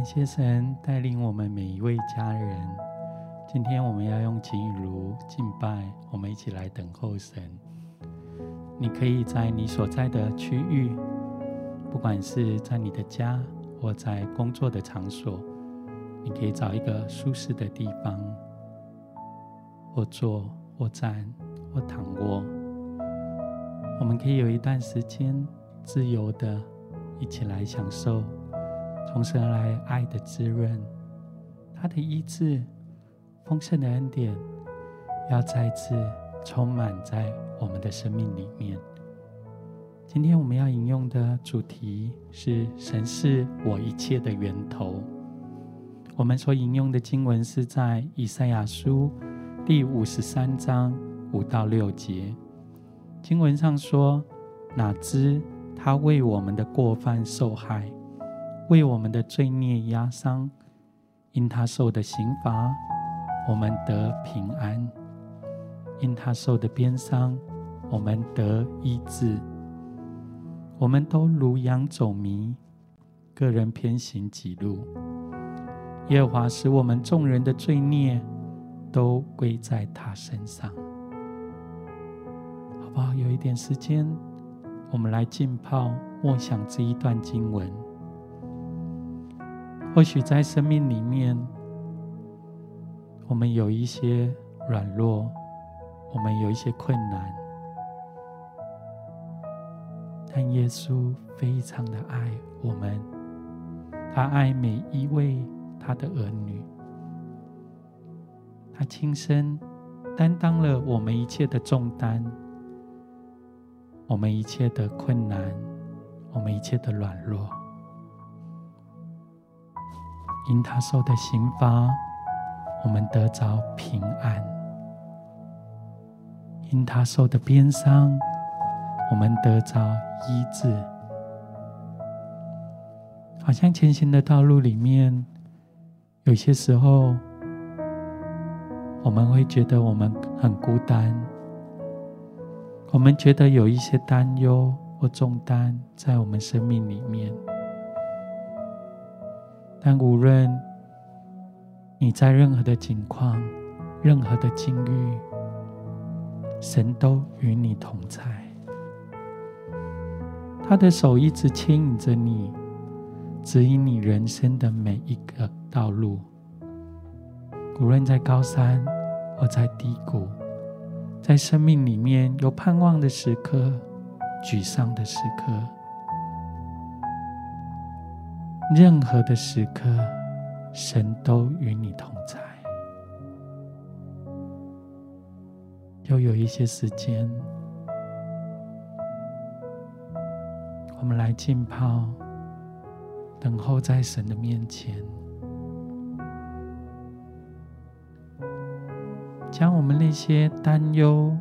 感谢神带领我们每一位家人。今天我们要用情雨炉敬拜，我们一起来等候神。你可以在你所在的区域，不管是在你的家或在工作的场所，你可以找一个舒适的地方，或坐，或站，或躺卧。我们可以有一段时间自由的一起来享受。从神而来爱的滋润，他的医治，丰盛的恩典，要再次充满在我们的生命里面。今天我们要引用的主题是“神是我一切的源头”。我们所引用的经文是在以赛亚书第五十三章五到六节。经文上说：“哪知他为我们的过犯受害。”为我们的罪孽压伤，因他受的刑罚，我们得平安；因他受的鞭伤，我们得医治。我们都如羊走迷，各人偏行己路。耶和华使我们众人的罪孽都归在他身上。好不好？有一点时间，我们来浸泡默想这一段经文。或许在生命里面，我们有一些软弱，我们有一些困难，但耶稣非常的爱我们，他爱每一位他的儿女，他亲身担当了我们一切的重担，我们一切的困难，我们一切的软弱。因他受的刑罚，我们得着平安；因他受的鞭伤，我们得着医治。好像前行的道路里面，有些时候，我们会觉得我们很孤单，我们觉得有一些担忧或重担在我们生命里面。但无论你在任何的境况、任何的境遇，神都与你同在。他的手一直牵引着你，指引你人生的每一个道路。无论在高山或在低谷，在生命里面有盼望的时刻、沮丧的时刻。任何的时刻，神都与你同在。又有一些时间，我们来浸泡，等候在神的面前，将我们那些担忧，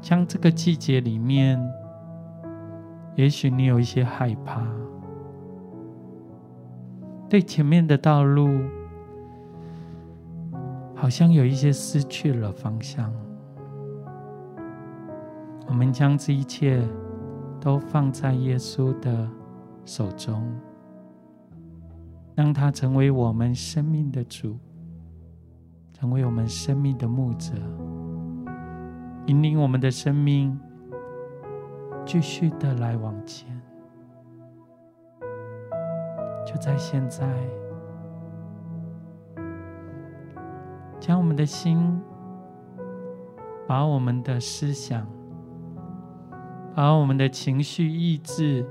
将这个季节里面，也许你有一些害怕。对前面的道路，好像有一些失去了方向。我们将这一切都放在耶稣的手中，让他成为我们生命的主，成为我们生命的牧者，引领我们的生命继续的来往前。就在现在，将我们的心，把我们的思想，把我们的情绪意志，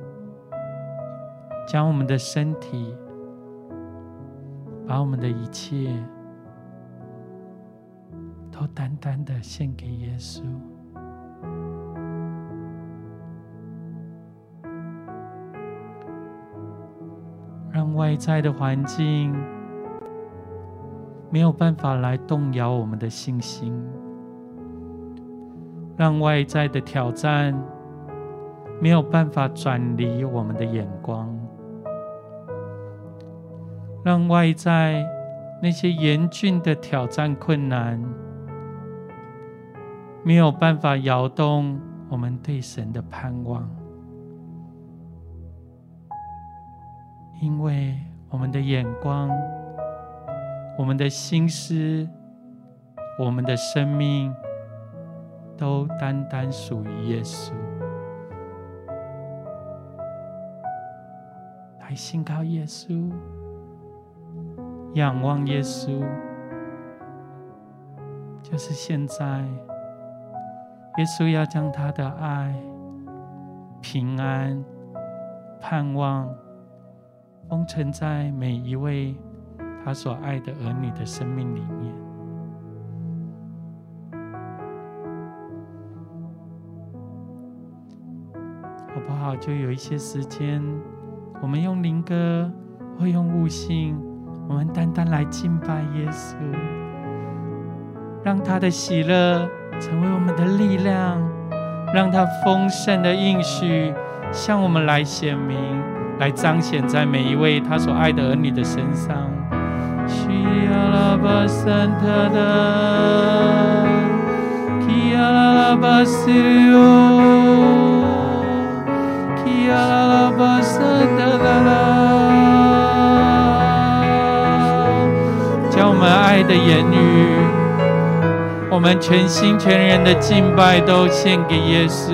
将我们的身体，把我们的一切，都单单的献给耶稣。外在的环境没有办法来动摇我们的信心，让外在的挑战没有办法转离我们的眼光，让外在那些严峻的挑战困难没有办法摇动我们对神的盼望。因为我们的眼光、我们的心思、我们的生命，都单单属于耶稣。来信靠耶稣，仰望耶稣，就是现在。耶稣要将他的爱、平安、盼望封存在每一位他所爱的儿女的生命里面，好不好？就有一些时间，我们用灵歌或用悟性，我们单单来敬拜耶稣，让他的喜乐。成为我们的力量，让他丰盛的应许向我们来显明，来彰显在每一位他所爱的儿女的身上。将我们爱的言语。我们全心全人的敬拜都献给耶稣。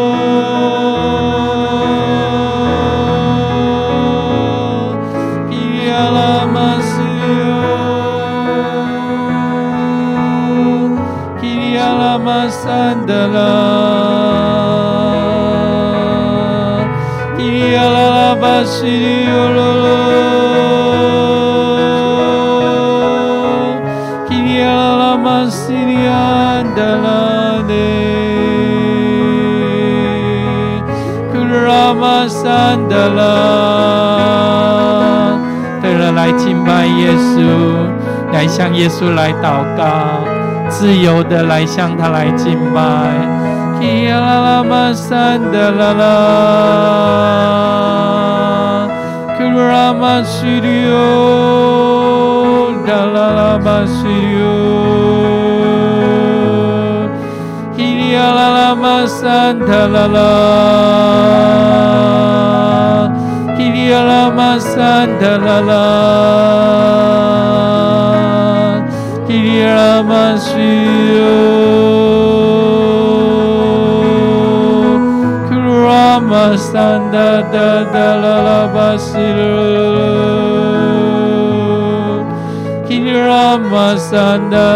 来向耶稣来祷告，自由的来向他来敬拜。玛山塔拉拉，基里亚拉玛山塔拉拉，基里亚拉玛西哟，库鲁拉玛山达拉拉巴西罗。拉玛山达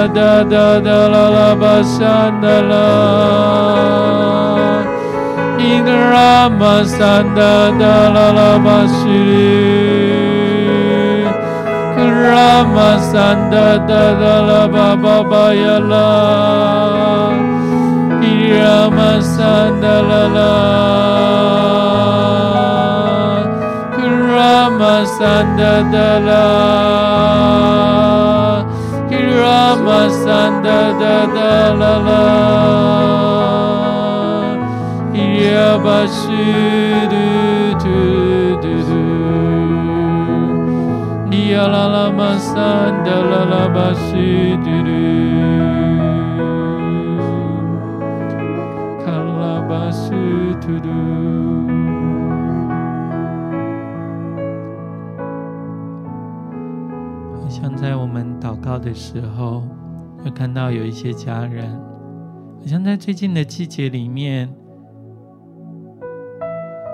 达达达拉拉巴山达拉，伊格拉玛山达达拉拉巴西里，格拉玛山达达达拉巴巴巴亚拉，伊拉玛山达拉拉，格拉玛山达达拉。拉玛山达达达拉拉，伊亚巴西嘟嘟嘟嘟，伊亚拉拉玛山达拉拉巴西嘟嘟，卡拉巴西嘟嘟。像在我们祷告的时候，会看到有一些家人，好像在最近的季节里面，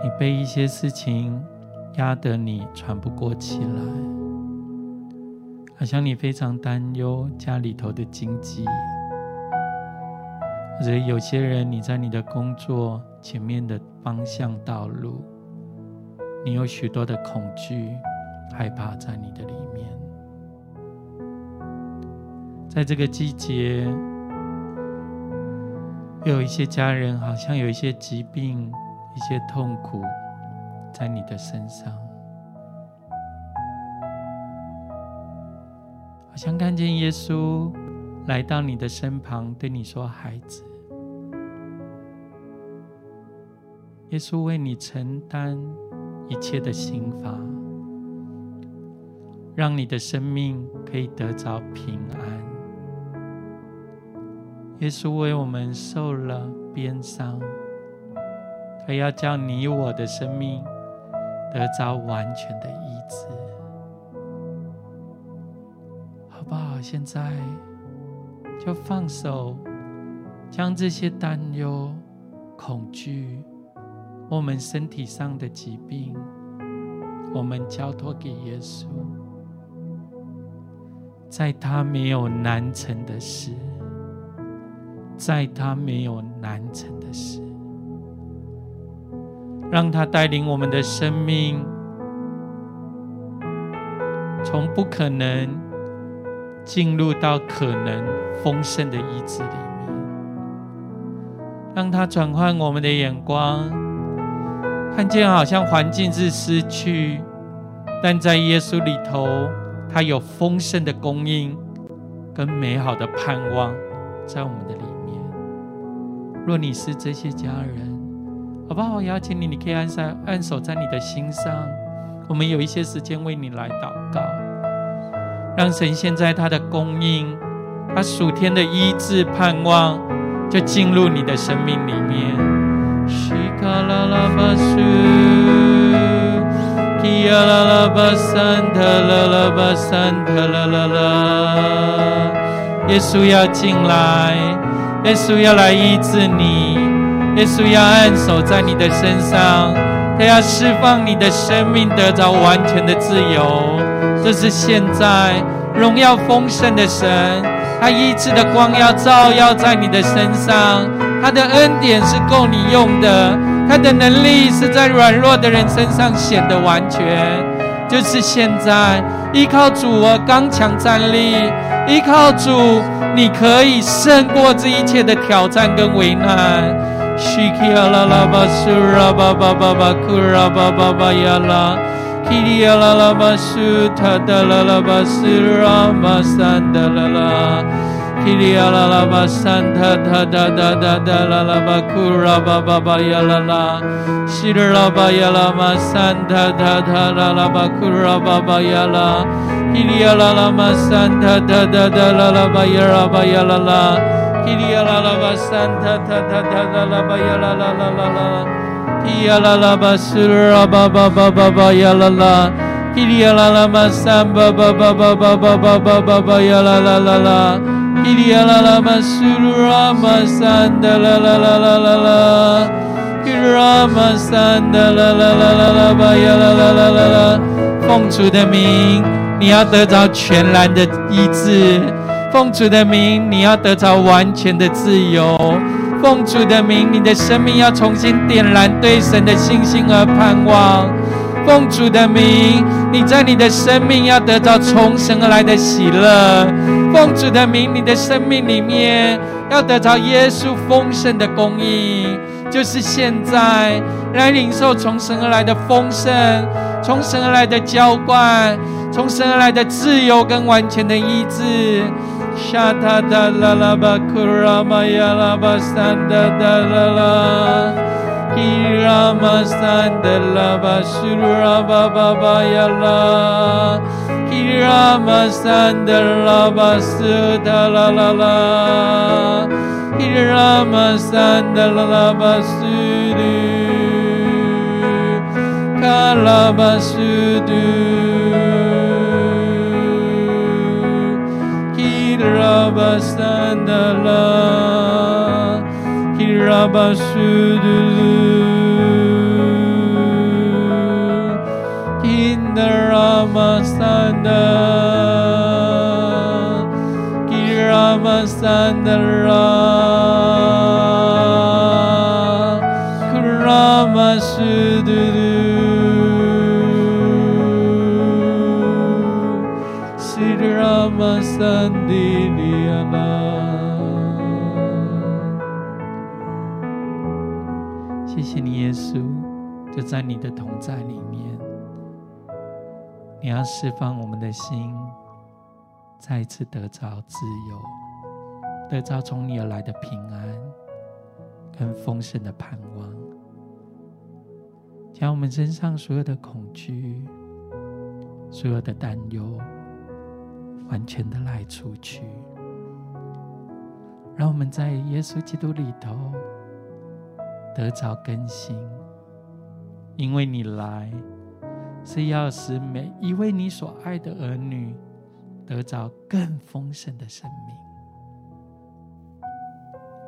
你被一些事情压得你喘不过气来，好像你非常担忧家里头的经济，或者有些人你在你的工作前面的方向道路，你有许多的恐惧、害怕在你的里面。在这个季节，有一些家人好像有一些疾病、一些痛苦在你的身上。好像看见耶稣来到你的身旁，对你说：“孩子。”耶稣为你承担一切的刑罚，让你的生命可以得着平安。耶稣为我们受了鞭伤，他要叫你我的生命得着完全的医治，好不好？现在就放手，将这些担忧、恐惧。我们身体上的疾病，我们交托给耶稣，在他没有难成的事，在他没有难成的事，让他带领我们的生命，从不可能进入到可能丰盛的意志里面，让他转换我们的眼光。看见好像环境是失去，但在耶稣里头，他有丰盛的供应跟美好的盼望在我们的里面。若你是这些家人，好不好？我邀请你，你可以按上按手在你的心上。我们有一些时间为你来祷告，让神现在他的供应，他属天的医治盼望，就进入你的生命里面。西卡拉拉巴苏，基亚拉拉巴山特拉拉巴山特拉拉拉，耶稣要进来，耶稣要来医治你，耶稣要按手在你的身上，他要释放你的生命，得着完全的自由。这是现在荣耀丰盛的神，他医治的光要照耀在你的身上。他的恩典是够你用的，他的能力是在软弱的人身上显得完全。就是现在，依靠主我刚强站立，依靠主，你可以胜过这一切的挑战跟危难。基里亚拉拉巴山塔塔塔塔塔塔拉拉巴库 Kirialalabasu tadalalabasu rama sandalala Kirialalabasanta tadadadadalalabakura bababayalala Shiralabayalama santa tadalabakura babayala Kirialalama santa tadadadalalabayalabayalala Kirialalabasanta tadadadalabayalala 塔塔拉拉巴库拉巴巴，巴巴，巴山塔塔塔塔拉拉巴亚拉拉拉拉拉，基亚拉拉巴巴巴巴巴巴，巴巴巴巴巴巴巴巴巴亚拉拉拉拉。伊利亚拉巴苏拉玛山德拉拉拉拉拉拉，伊拉玛山德拉拉拉拉拉巴亚拉拉拉拉拉，奉主的名，你要得着全然的医治；奉主的名，你要得着完全的自由；奉主的名，你的生命要重新点燃对神的信心和盼望；奉主的名，你在你的生命要得到从神而来的喜乐。奉主的名，你的生命里面要得到耶稣丰盛的供应，就是现在来领受从神而来的丰盛，从神而来的浇灌，从神而来的自由跟完全的医治。Shata da la la ba kurama ya la ba standa da la la. Standa la ba ba ba ba ya la. Kirama standa la ba la la la. Kirama standa la ba. Kalabasudu. Rabasandala Kirabasudulu Kindaramastanda Kiramasandara Kuramasudulu Sri Ramasandara 在里面。你要释放我们的心，再一次得着自由，得着从你而来的平安跟丰盛的盼望，将我们身上所有的恐惧、所有的担忧，完全的来除去，让我们在耶稣基督里头得着更新，因为你来是要使每一位你所爱的儿女。得着更丰盛的生命，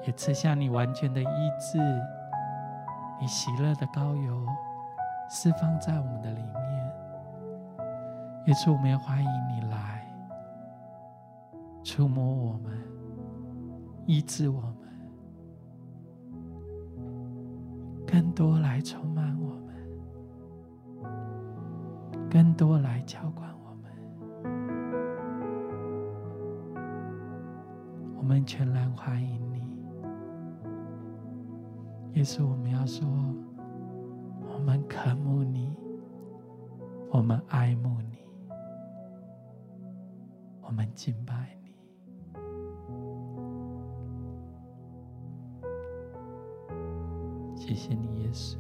也赐下你完全的医治，你喜乐的膏油释放在我们的里面。也是我们要欢迎你来触摸我们，医治我们，更多来充满我，更多来浇灌。我们我们全然欢迎你，也是我们要说，我们渴慕你，我们爱慕你，我们敬拜你。谢谢你，耶稣，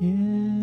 夜。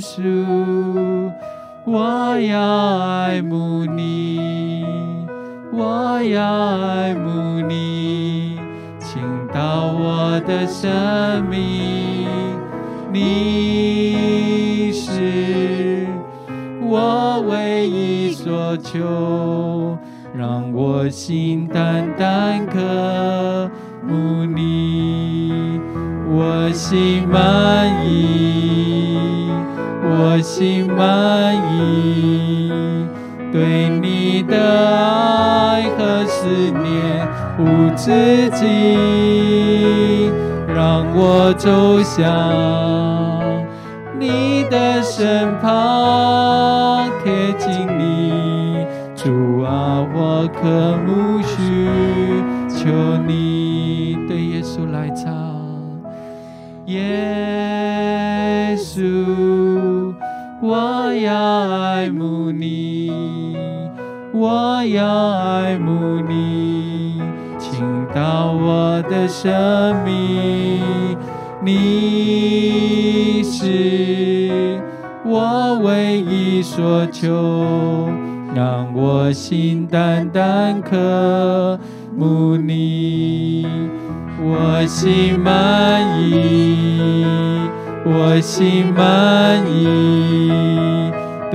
稣，我要爱慕你，我要爱慕你。请到我的生命，你是我唯一所求，让我心单单渴慕你，我心满意，我心满意，对你的爱和思念。无止境，让我走向你的身旁，贴近你。主啊，我渴慕需求你，对耶稣来唱。耶爱慕你，我要爱慕你。到我的生命，你是我唯一所求，让我心单单渴慕你，我心满意，我心满意，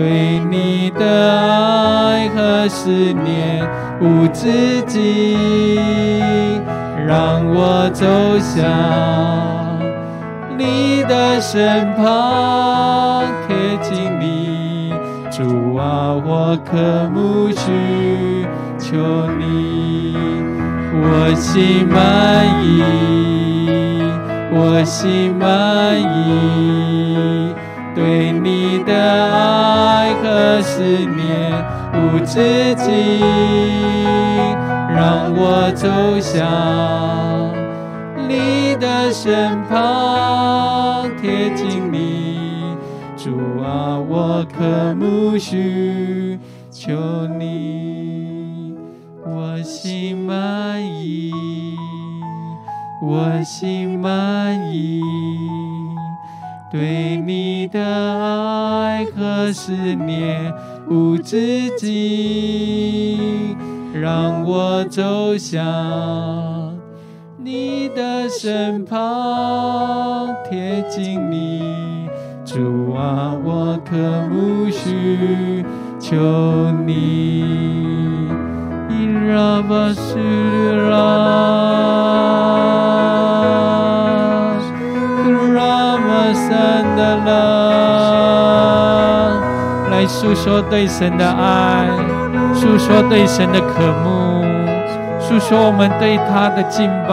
对你的爱和思念无止境。让我走向你的身旁，贴近你，主啊，我渴慕需求你，我心满意，我心满意。对你的爱和思念无止境，让我走向你的身旁，贴近你，主啊，我渴慕需求你，我心满意，我心满意。对你的爱和思念无止境，让我走向你的身旁，贴近你，主啊，我渴慕需求你，诉说对神的爱，诉说对神的渴慕，诉说我们对他的敬拜。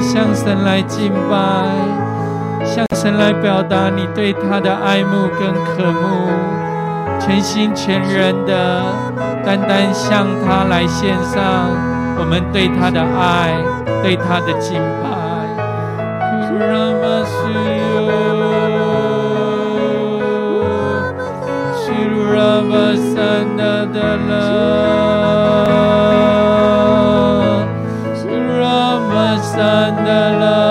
向神来敬拜，向神来表达你对他的爱慕跟渴慕，全心全人的，单单向他来献上我们对他的爱，对他的敬拜。Love.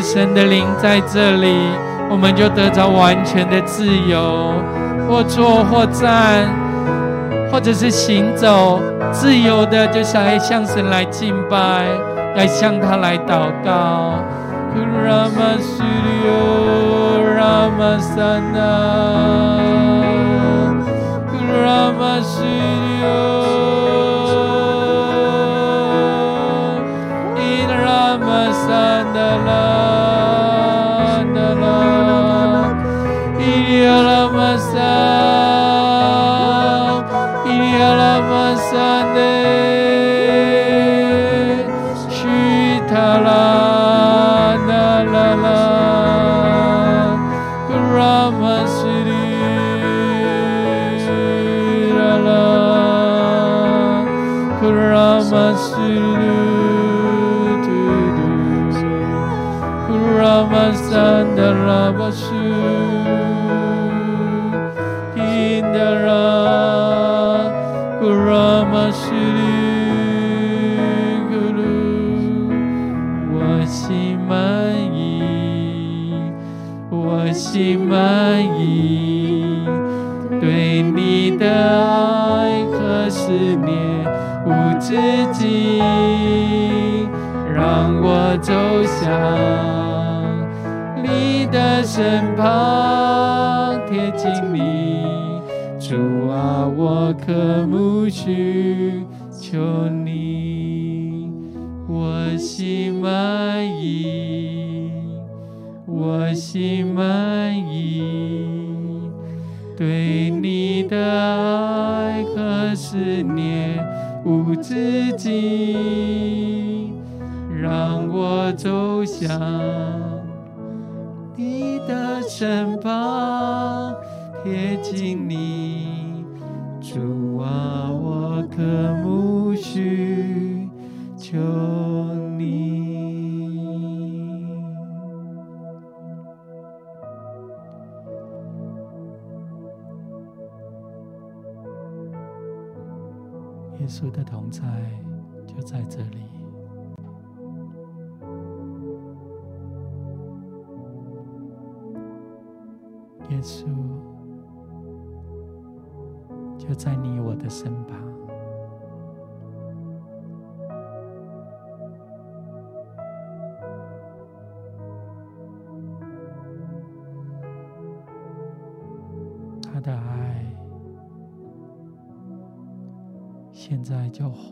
神的灵在这里，我们就得着完全的自由，或坐或站，或者是行走，自由的，就是来向神来敬拜，来向他来祷告。身耶稣的同在就在这里。耶稣就在你我的身旁。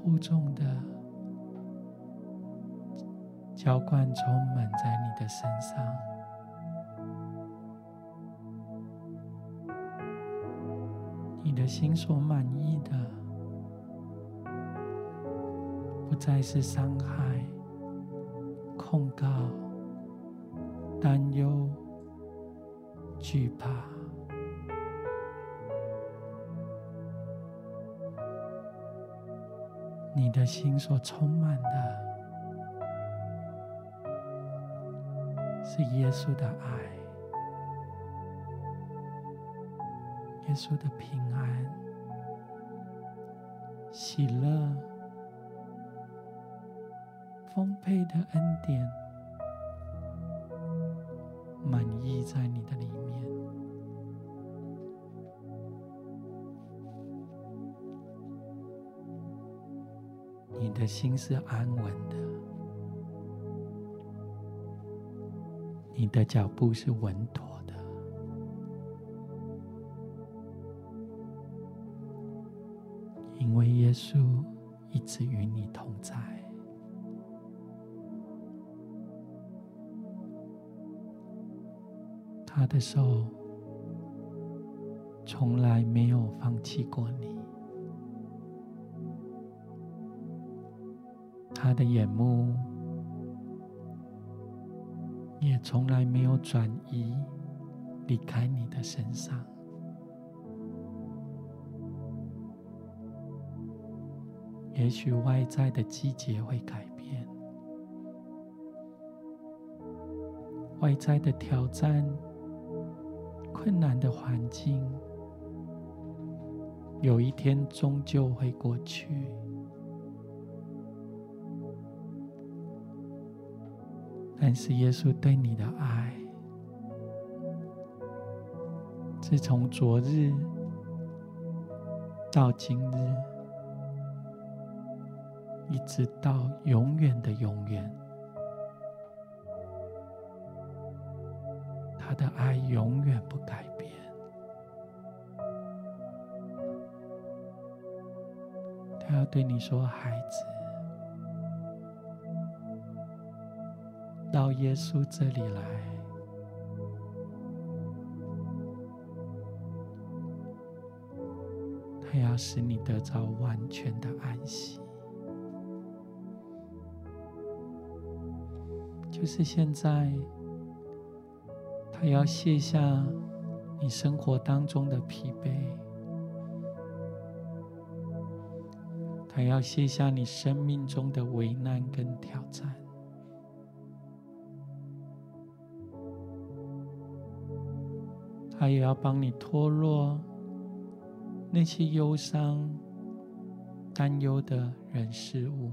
负重的浇灌充满在你的身上，你的心所满意的，不再是伤害、控告、担忧、惧怕。你的心所充满的，是耶稣的爱，耶稣的平安、喜乐、丰沛的恩典，的心是安稳的，你的脚步是稳妥的，因为耶稣一直与你同在，他的手从来没有放弃过你。他的眼目也从来没有转移离开你的身上。也许外在的季节会改变，外在的挑战、困难的环境，有一天终究会过去。但是耶稣对你的爱，自从昨日到今日，一直到永远的永远，他的爱永远不改变。他要对你说，孩子。到耶稣这里来，他要使你得着完全的安息。就是现在，他要卸下你生活当中的疲惫，他要卸下你生命中的危难跟挑战。他也要帮你脱落那些忧伤、担忧的人事物。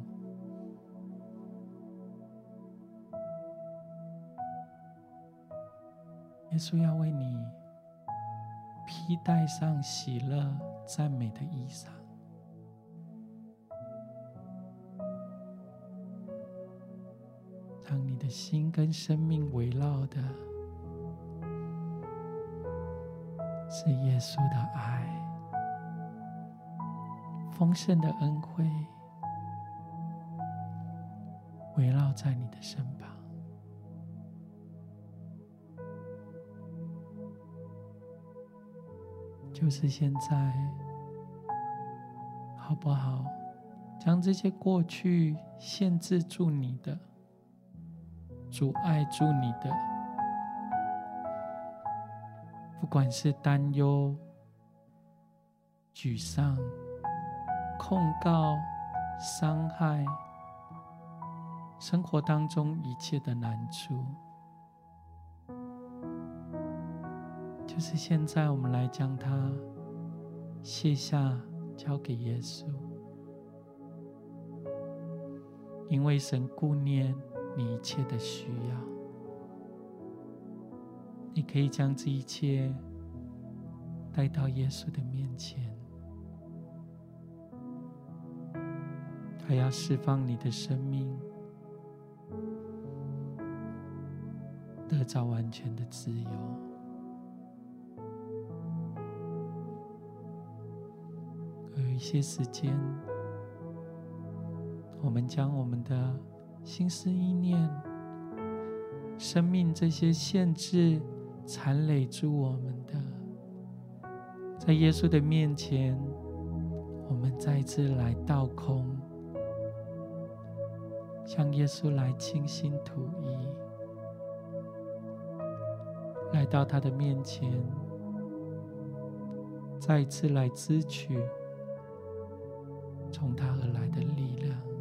耶稣要为你披戴上喜乐、赞美的衣裳，让你的心跟生命围绕的。是耶稣的爱丰盛的恩惠围绕在你的身旁。就是现在好不好将这些过去限制住你的阻碍住你的管是担忧、沮丧、控告、伤害，生活当中一切的难处。就是现在，我们来将它卸下，交给耶稣，因为神顾念你一切的需要。你可以将这一切带到耶稣的面前，他要释放你的生命，得到完全的自由。有一些时间，我们将我们的心思意念、生命这些限制、缠累住我们的，在耶稣的面前，我们再次来倒空，向耶稣来倾心吐意，来到他的面前，再次来支取。从他而来的力量。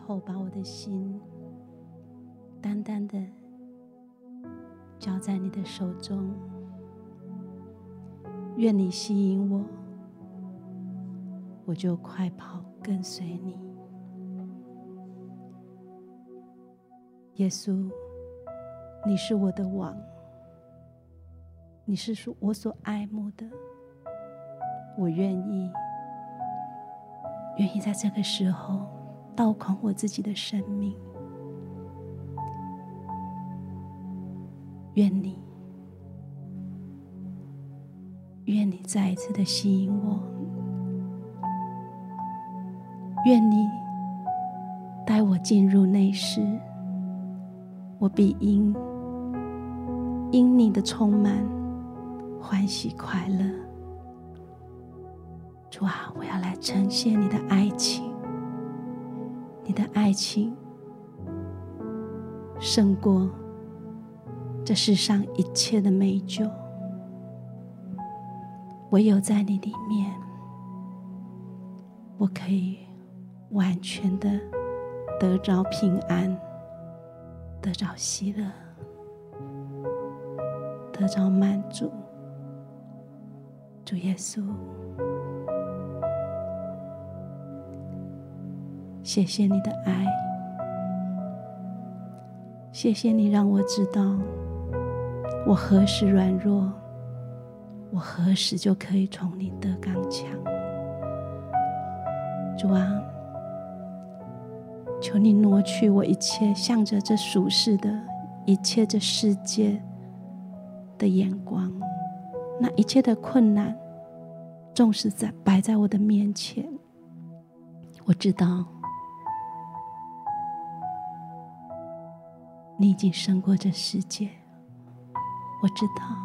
候把我的心单单的交在你的手中。愿你吸引我，我就快跑跟随你。耶稣，你是我的王。你是我所爱慕的，我愿意，愿意在这个时候倒空我自己的生命，愿你，愿你再一次的吸引我，愿你带我进入内室，我必因因你的充满。欢喜快乐，主啊，我要来呈现你的爱情，你的爱情胜过这世上一切的美酒。唯有在你里面，我可以完全的得着平安，得着喜乐，得着满足。主耶稣，谢谢你的爱，谢谢你让我知道我何时软弱，我何时就可以从你得刚强。主啊，求你挪去我一切向着这俗世的一切这世界的眼光。那一切的困难，纵使在摆在我的面前，我知道你已经胜过这世界。我知道，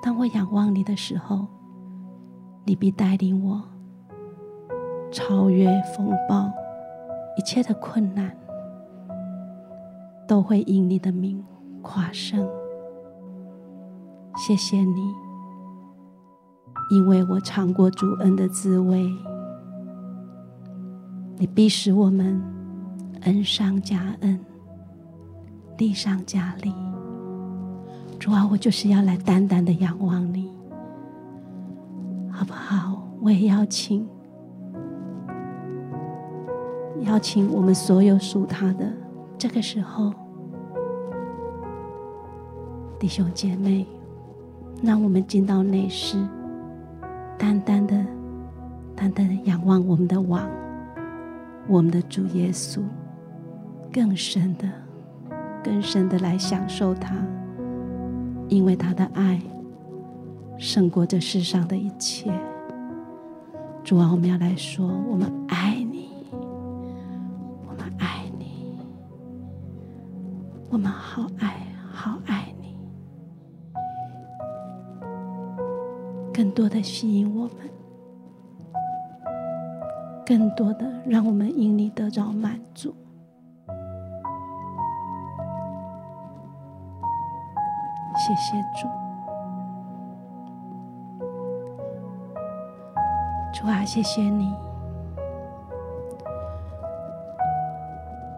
当我仰望你的时候，你必带领我超越风暴，一切的困难都会因你的名跨胜。谢谢你，因为我尝过主恩的滋味。你必使我们恩上加恩，力上加力。主啊，我就是要来单单的仰望你，好不好？我也邀请，邀请我们所有属他的，这个时候，弟兄姐妹，让我们进到内室，单单的、单单的仰望我们的王，我们的主耶稣，更深的、更深的来享受他。因为他的爱胜过这世上的一切，主啊，我们要来说，我们爱你，我们爱你，我们好爱，好爱你，更多的吸引我们，更多的让我们因你得着满足。谢谢主，主啊，谢谢你。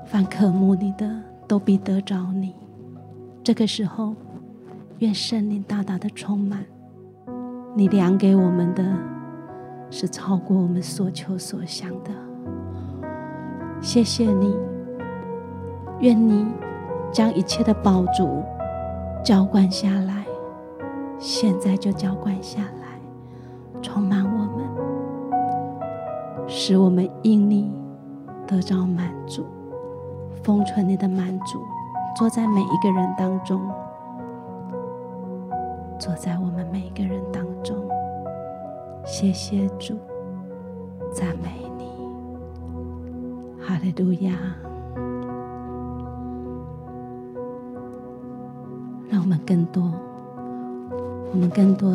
凡渴慕你的，都必得着你。这个时候，愿圣灵大大的充满。你量给我们的，是超过我们所求所想的。谢谢你，愿你将一切的宝珠。浇灌下来，现在就浇灌下来，充满我们，使我们因你得着满足，封存你的满足，坐在每一个人当中，坐在我们每一个人当中。谢谢主，赞美你，哈利路亚。我们更多，我们更多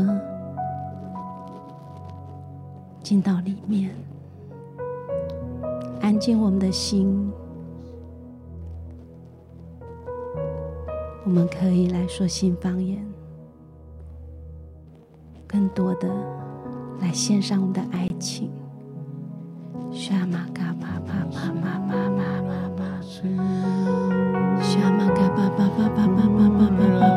进到里面，安静我们的心。我们可以来说新方言，更多的来献上我们的爱情。沙玛嘎巴巴，玛玛玛玛玛玛，沙玛嘎巴巴，巴巴巴巴巴巴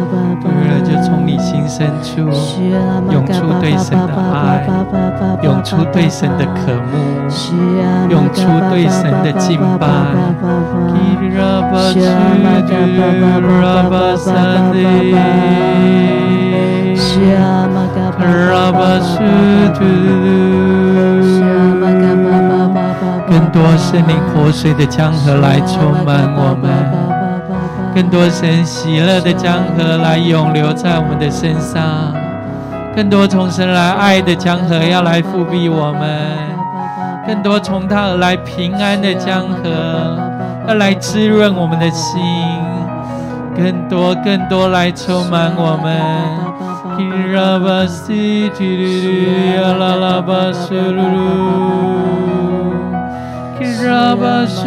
涌出对神的爱，涌出对神的渴慕，涌出对神的敬拜。更多圣灵活水的江河来充满我们。更多神喜乐的江河来涌流在我们的身上，更多从神来爱的江河要来复辟我们，更多从他而来平安的江河要来滋润我们的心，更多更多来充满我们。Rabba Su,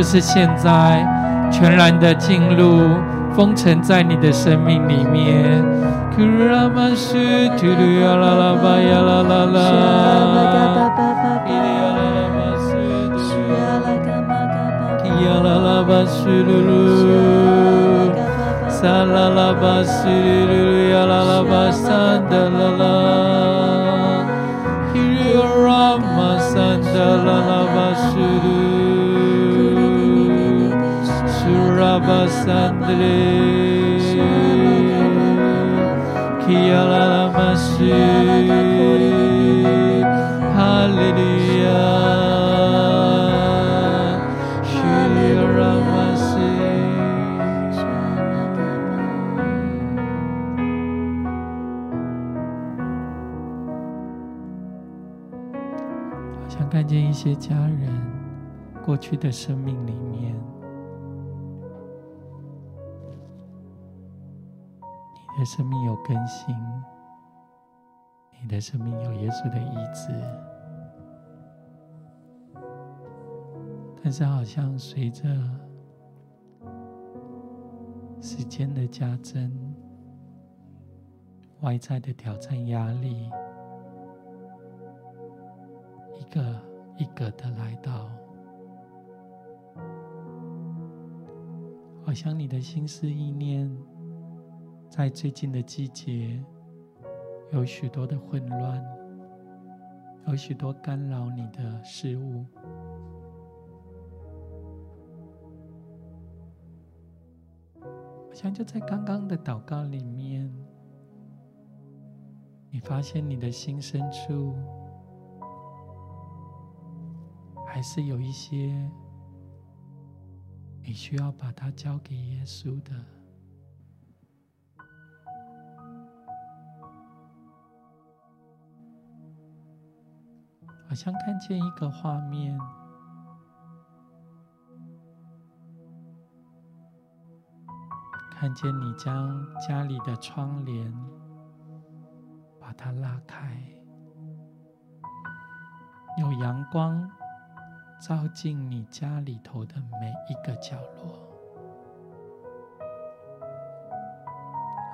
就是现在全然的进入封存在你的生命里面。阿萨，哈利利亚，好像看见一些家人过去的生命。你的生命有更新，你的生命有耶稣的医治，但是好像随着时间的加增，外在的挑战压力。一个一个的来到，好像你的心思意念，在最近的季节，有许多的混乱，有许多干扰你的事物，好像就在刚刚的祷告里面，你发现你的心深处。还是有一些你需要把它交给耶稣的，好像看见一个画面，看见你将家里的窗帘把它拉开，有阳光。照进你家里头的每一个角落，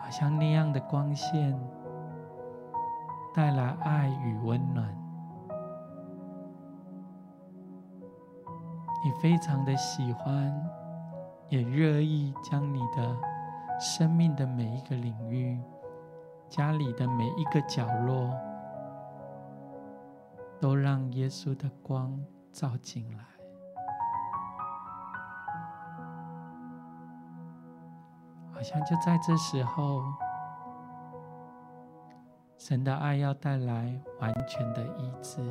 好像那样的光线带来爱与温暖。非常的喜欢，也乐意将你的生命的每一个领域、家里的每一个角落，都让耶稣的光。照进来，好像就在这时候，神的爱要带来完全的医治，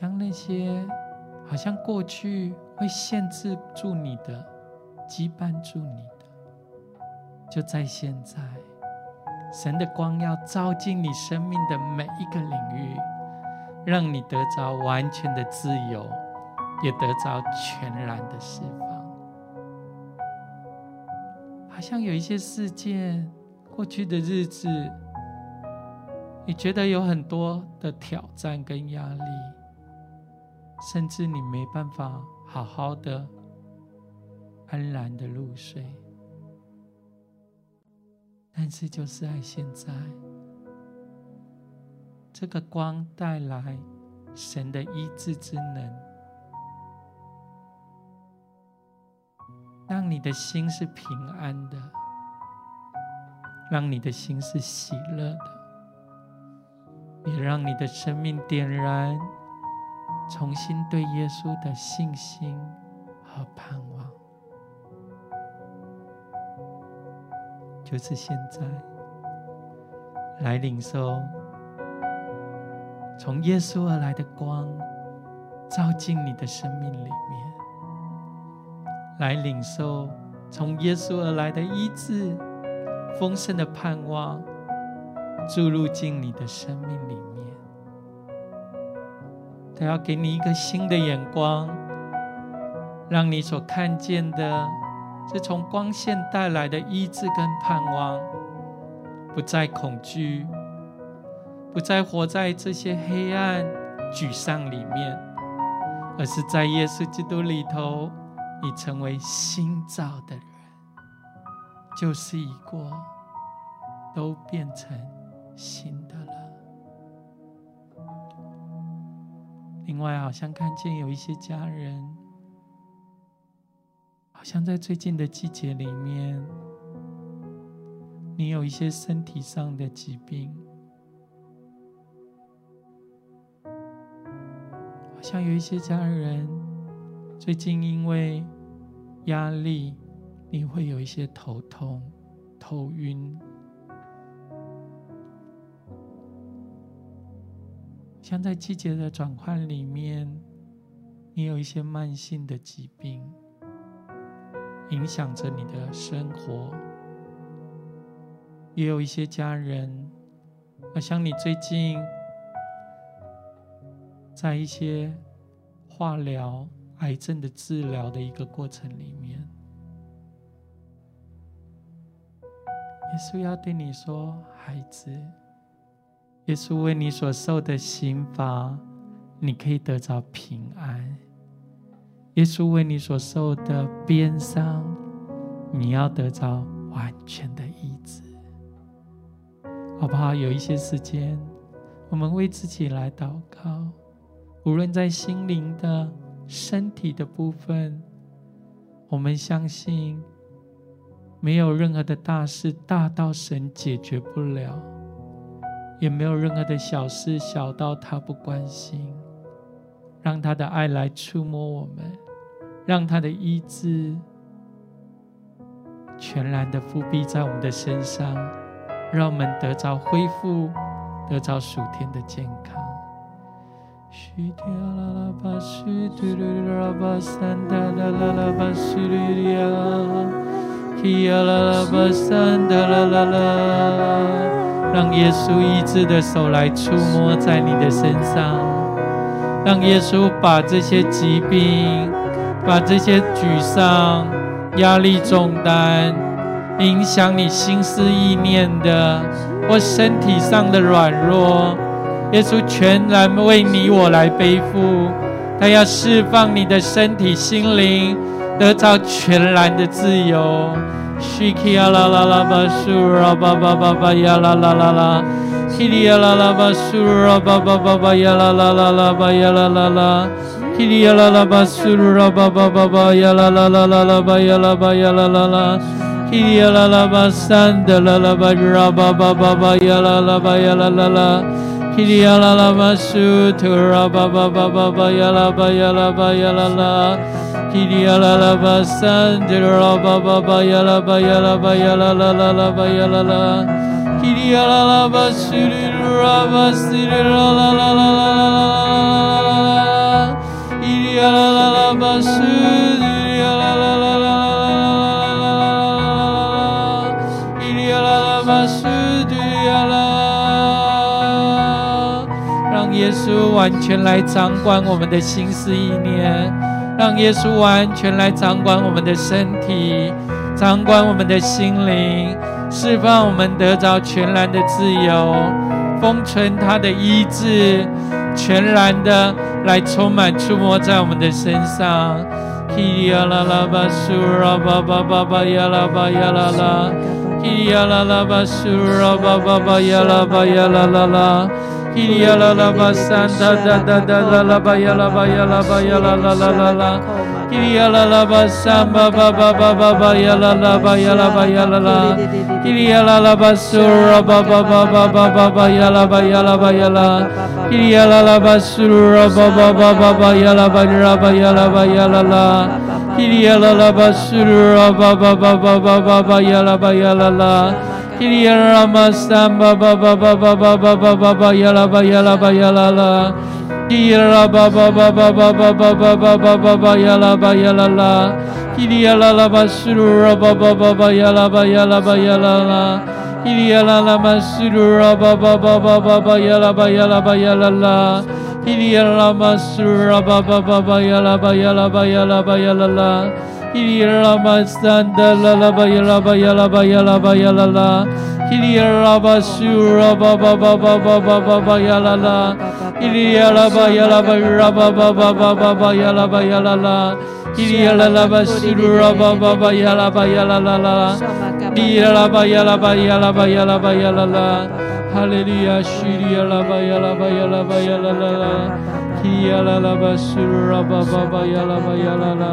将那些好像过去会限制住你的、羁绊住你的，就在现在。神的光要照进你生命的每一个领域，让你得着完全的自由，也得着全然的释放。好像有一些事件，过去的日子，你觉得有很多的挑战跟压力，甚至你没办法好好的安然的入睡。但是就是在现在，这个光带来神的医治之能，让你的心是平安的，让你的心是喜乐的，也让你的生命点燃。重新对耶稣的信心和盼望。就是现在，来领受从耶稣而来的光，照进你的生命里面；来领受从耶稣而来的医治、丰盛的盼望，注入进你的生命里面。他要给你一个新的眼光，让你所看见的。是从光线带来的医治跟盼望，不再恐惧，不再活在这些黑暗、沮丧里面，而是在耶稣基督里头，你成为新造的人，旧事已过，都变成新的了。另外，好像看见有一些家人。好像在最近的季节里面，你有一些身体上的疾病，好像有一些家人最近因为压力，你会有一些头痛、头晕，像在季节的转换里面，你有一些慢性的疾病。影响着你的生活，也有一些家人，好像你最近在一些化疗、癌症的治疗的一个过程里面，耶稣要对你说：“孩子，耶稣为你所受的刑罚，你可以得着平安。”耶稣为你所受的鞭伤，你要得着完全的医治，好不好？有一些时间，我们为自己来祷告，无论在心灵的、身体的部分，我们相信，没有任何的大事大到神解决不了，也没有任何的小事小到他不关心。让他的爱来触摸我们，让他的医治全然的覆庇在我们的身上，让我们得着恢复，得着属天的健康。让耶稣医治的手来触摸在你的身上。让耶稣把这些疾病、把这些沮丧、压力重担、影响你心思意念的，或身体上的软弱，耶稣全然为你我来背负。他要释放你的身体、心灵，得到全然的自由。希利亚拉拉巴苏拉巴巴巴巴亚拉拉拉拉巴亚拉拉拉，希利亚拉拉巴苏拉巴巴巴巴亚拉拉拉拉拉巴亚拉巴亚拉拉拉，希利亚拉拉巴山德拉拉巴拉巴巴巴巴亚拉拉巴亚拉拉拉，希利亚拉拉巴苏图拉巴巴巴巴巴亚拉巴亚拉巴起啦啦啦啦，巴桑，得啦啦啦啦，巴呀啦巴呀啦巴呀啦啦啦啦巴呀啦啦，起啦啦啦啦，巴苏得啦啦啦啦啦啦啦啦啦啦，起啦啦啦啦，巴苏得啦啦啦啦，起啦啦啦啦，巴苏得啦啦。让耶稣完全来掌管我们的心思意念。让耶稣完全来掌管我们的身体，掌管我们的心灵，释放我们得着全然的自由，封存他的医治，全然的来充满触摸在我们的身上。呀啦啦吧，啦吧吧吧吧，呀啦吧呀啦啦。呀啦啦吧，啦吧吧吧，呀啦吧呀啦啦啦。Yala la basanda da da da la la ba yala ba yala ba yala la la la la. Yala la basamba ba ba ba ba ba yala la ba ya la ba ya la. Yala la basura ba ba ba ba ba ba ba yala ba yala ba yala. La ba ya la ba ya la. ba yala la. Yala la basura ba ba ba ba ba ba yala ba yala la. Kiriyaramasamba Baba Baba Baba Baba Yalaba Yalaba Yalala Kiriyaraba Baba Baba Baba Baba Baba Yalaba Yalala Kiriyalaba Surura Baba Baba Yalaba Yalaba Yalala Kiriyalama Surura Baba Baba Baba Yalaba Yalaba Yalala Kiriyalama Surura Baba Baba Yalaba Yalaba Yalaba Yalala Hiriramastanda lalaba yalaba yalaba yalaba yalala. Hirirabasu raba baba baba baba yalala. Hiriyalaba yalaba raba baba baba yalaba yalala. Hiriyalaba suru raba baba yalaba yalala. Hiriyalaba yalaba yalaba yalaba yalala. Hallelujah. Shiri alaba yalaba yalaba yalala. Ki yalala basura baba yalaba yalala.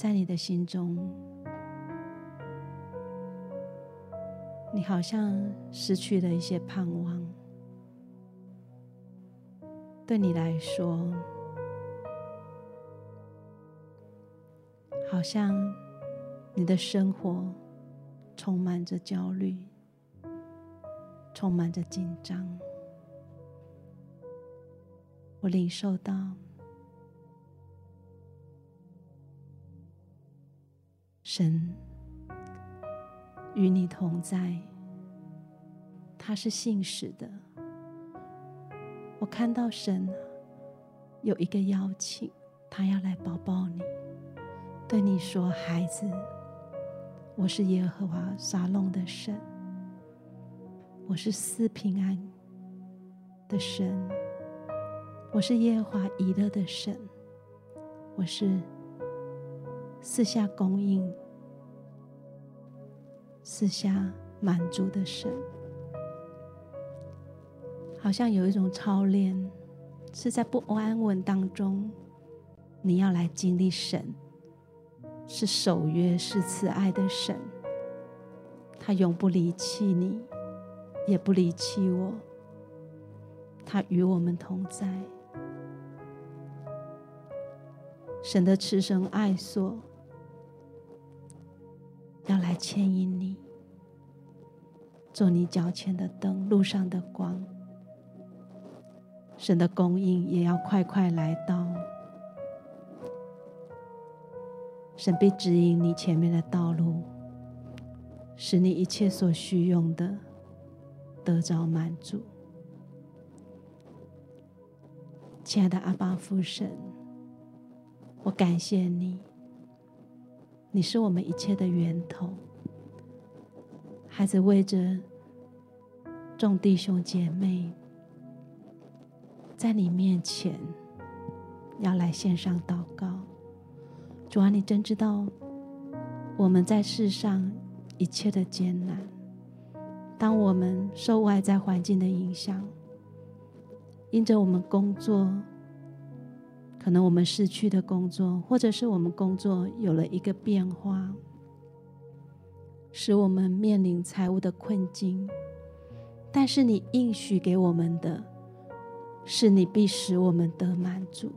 在你的心中，你好像失去了一些盼望。对你来说，好像你的生活充满着焦虑。充满着紧张，我领受到神与你同在，他是信实的。我看到神有一个邀请，他要来抱抱你，对你说：“孩子，我是耶和华沙龙的神。”我是赐平安的神，我是耶和华以勒的神，我是四下供应、四下满足的神。好像有一种操练，是在不安稳当中，你要来经历神，是守约、是慈爱的神，他永不离弃你。也不离弃我，他与我们同在。神的慈绳爱所要来牵引你，做你脚前的灯，路上的光。神的供应也要快快来到，神必指引你前面的道路，使你一切所需用的。得着满足，亲爱的阿爸父神，我感谢你，你是我们一切的源头。孩子为着众弟兄姐妹，在你面前要来献上祷告。主啊，你真知道我们在世上一切的艰难。当我们受外在环境的影响，因着我们工作，可能我们失去的工作，或者是我们工作有了一个变化，使我们面临财务的困境。但是你应许给我们的，是你必使我们得满足。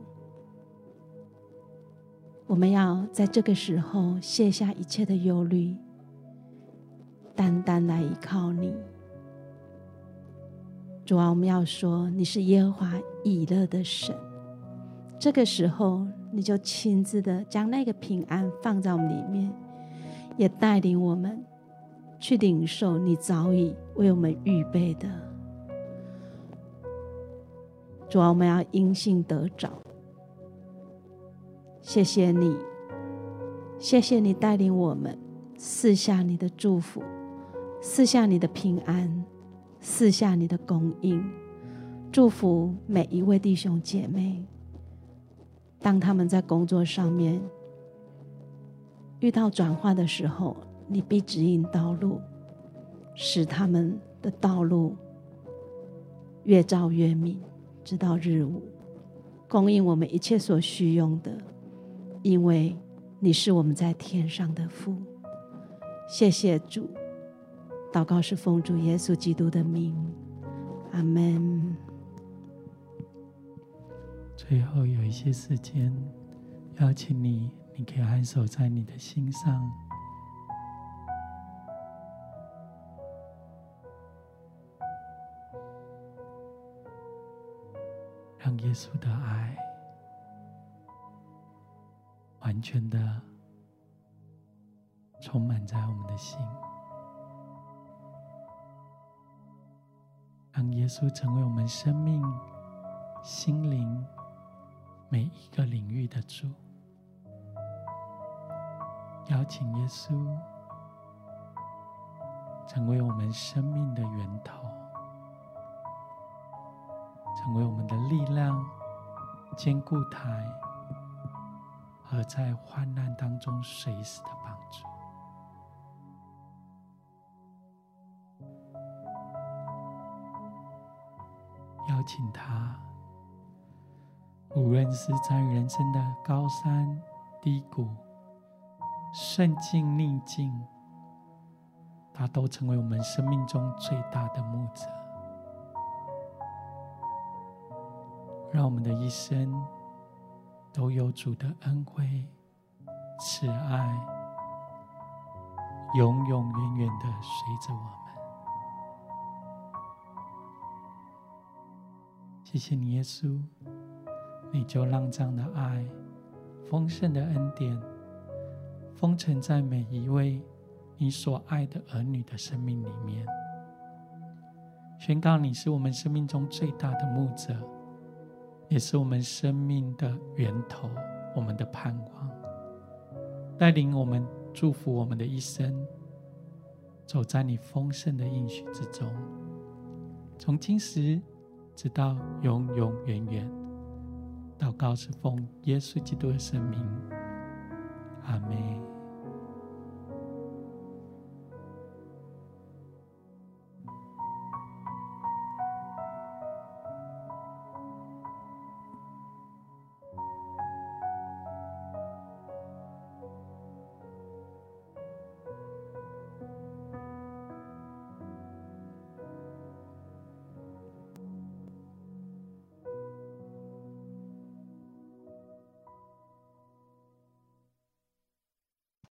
我们要在这个时候卸下一切的忧虑，单单来依靠你。主啊，我们要说你是耶和华以勒的神。这个时候，你就亲自的将那个平安放在我们里面，也带领我们去领受你早已为我们预备的。主啊，我们要因信得着。谢谢你，谢谢你带领我们赐下你的祝福，赐下你的平安，赐下你的供应，祝福每一位弟兄姐妹。当他们在工作上面遇到转化的时候，你必指引道路，使他们的道路越照越明，直到日午，供应我们一切所需用的，因为你是我们在天上的父。谢谢主，祷告是奉主耶稣基督的名，阿门。最后有一些时间，邀请你，你可以安守在你的心上，让耶稣的爱完全的充满在我们的心，让耶稣成为我们生命、心灵。每一个领域的主，邀请耶稣成为我们生命的源头，成为我们的力量、坚固台，和在患难当中随时的帮助。邀请他。无论是在人生的高山低谷、顺境逆境，他都成为我们生命中最大的牧者，让我们的一生都有主的恩惠、慈爱，永永远远的随着我们。谢谢你，耶稣。你就让这样的爱、丰盛的恩典，封存在每一位你所爱的儿女的生命里面。宣告你是我们生命中最大的牧者，也是我们生命的源头，我们的盼望，带领我们、祝福我们的一生，走在你丰盛的应许之中，从今时直到永永远远。祷告是奉耶稣基督的圣名，阿门。